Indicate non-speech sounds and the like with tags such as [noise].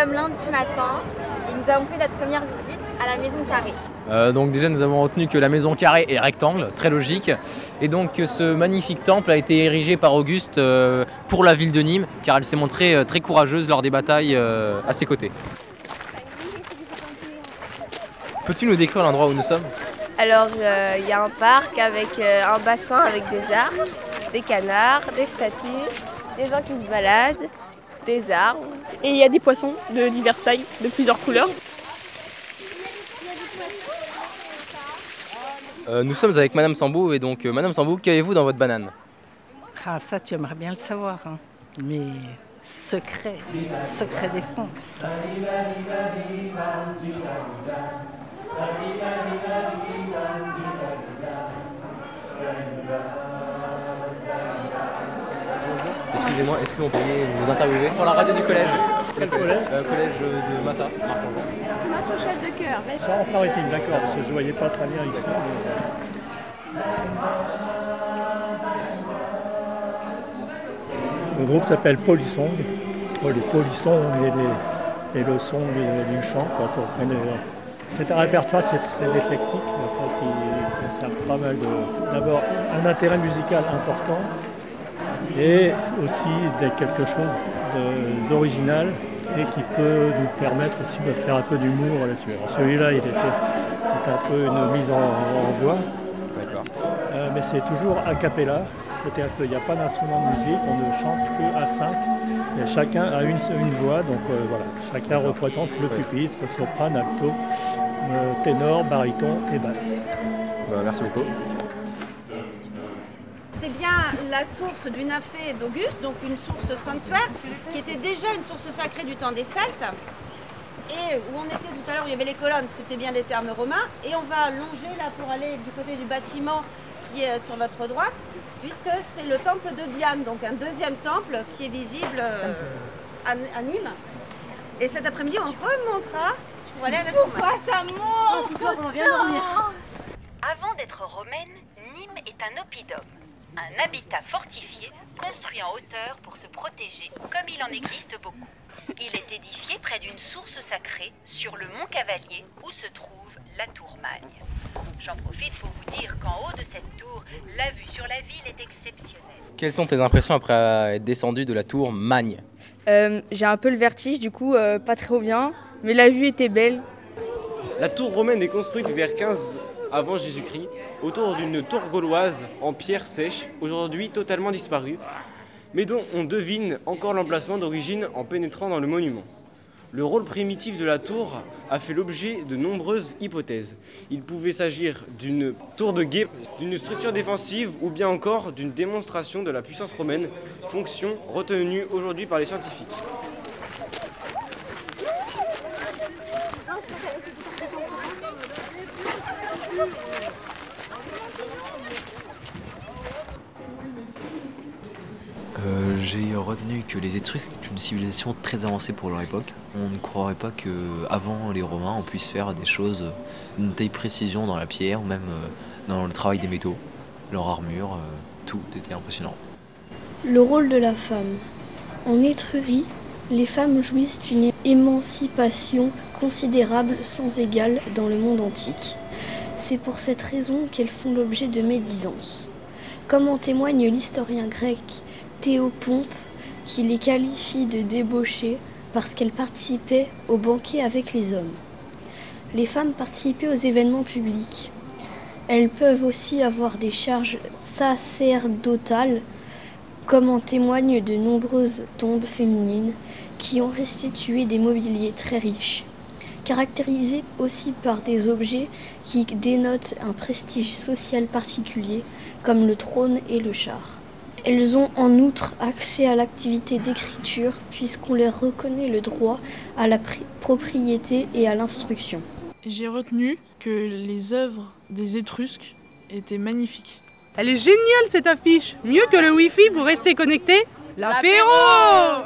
sommes lundi matin et nous avons fait notre première visite à la maison carrée. Euh, donc déjà nous avons retenu que la maison carrée est rectangle, très logique, et donc que ce magnifique temple a été érigé par Auguste euh, pour la ville de Nîmes, car elle s'est montrée euh, très courageuse lors des batailles euh, à ses côtés. Peux-tu nous décrire l'endroit où nous sommes? Alors, euh, il y a un parc avec euh, un bassin avec des arcs, des canards, des statues, des gens qui se baladent, des arbres. Et il y a des poissons de diverses tailles, de plusieurs couleurs. Euh, Nous sommes avec Madame Sambou, et donc euh, Madame Sambou, qu'avez-vous dans votre banane? Ah, ça, tu aimerais bien le savoir. hein. Mais secret, secret des France. Excusez-moi, est-ce que vous pourriez vous interviewer pour la radio du collège Quel collège Euh, Collège de Mata. C'est notre chef de cœur. Charles maritime, d'accord, parce que je ne voyais pas très bien ici. mais- Le groupe s'appelle Polisson. Oh, les polissons et, les, et le son du, du chant. Ça reprend des- C'est un répertoire qui est très éclectique, enfin, qui conserve pas mal de. D'abord, un intérêt musical important et aussi quelque chose d'original et qui peut nous permettre aussi de faire un peu d'humour là-dessus. Alors celui-là, il était, c'est un peu une mise en, en voix, euh, mais c'est toujours a cappella. C'est un peu, il n'y a pas d'instrument de musique, on ne chante que à cinq. Et chacun a une, une voix, donc euh, voilà, chacun représente le pupitre, soprano, alto, euh, ténor, baryton et basse. Bah, merci beaucoup. Bien la source du nymphée d'Auguste, donc une source sanctuaire, qui était déjà une source sacrée du temps des Celtes. Et où on était tout à l'heure, où il y avait les colonnes, c'était bien des termes romains. Et on va longer là pour aller du côté du bâtiment qui est sur votre droite, puisque c'est le temple de Diane, donc un deuxième temple qui est visible euh, à, à Nîmes. Et cet après-midi, on remontera pour aller à la Pourquoi ça monte Ce soir, on vient dormir. Avant d'être romaine, Nîmes est un oppidum, un habitat fortifié construit en hauteur pour se protéger, comme il en existe beaucoup. Il est édifié près d'une source sacrée sur le mont Cavalier où se trouve la tour Magne. J'en profite pour vous dire qu'en haut de cette tour, la vue sur la ville est exceptionnelle. Quelles sont tes impressions après être descendu de la tour Magne Euh, J'ai un peu le vertige, du coup, euh, pas trop bien. Mais la vue était belle. La tour romaine est construite vers 15 avant Jésus-Christ autour d'une tour gauloise en pierre sèche, aujourd'hui totalement disparue, mais dont on devine encore l'emplacement d'origine en pénétrant dans le monument. Le rôle primitif de la tour a fait l'objet de nombreuses hypothèses. Il pouvait s'agir d'une tour de guet, d'une structure défensive ou bien encore d'une démonstration de la puissance romaine, fonction retenue aujourd'hui par les scientifiques. Euh, J'ai retenu que les Étrusques étaient une civilisation très avancée pour leur époque. On ne croirait pas que avant les Romains on puisse faire des choses d'une telle précision dans la pierre ou même euh, dans le travail des métaux, leur armure, euh, tout était impressionnant. Le rôle de la femme. En Étrurie, les femmes jouissent d'une émancipation considérable sans égale dans le monde antique. C'est pour cette raison qu'elles font l'objet de médisances. Comme en témoigne l'historien grec Théopompe, qui les qualifie de débauchées parce qu'elles participaient aux banquets avec les hommes. Les femmes participaient aux événements publics. Elles peuvent aussi avoir des charges sacerdotales comme en témoignent de nombreuses tombes féminines qui ont restitué des mobiliers très riches, caractérisés aussi par des objets qui dénotent un prestige social particulier, comme le trône et le char. Elles ont en outre accès à l'activité d'écriture puisqu'on leur reconnaît le droit à la pri- propriété et à l'instruction. J'ai retenu que les œuvres des Étrusques étaient magnifiques. Elle est géniale cette affiche Mieux que le Wi-Fi pour rester connecté L'apéro [laughs]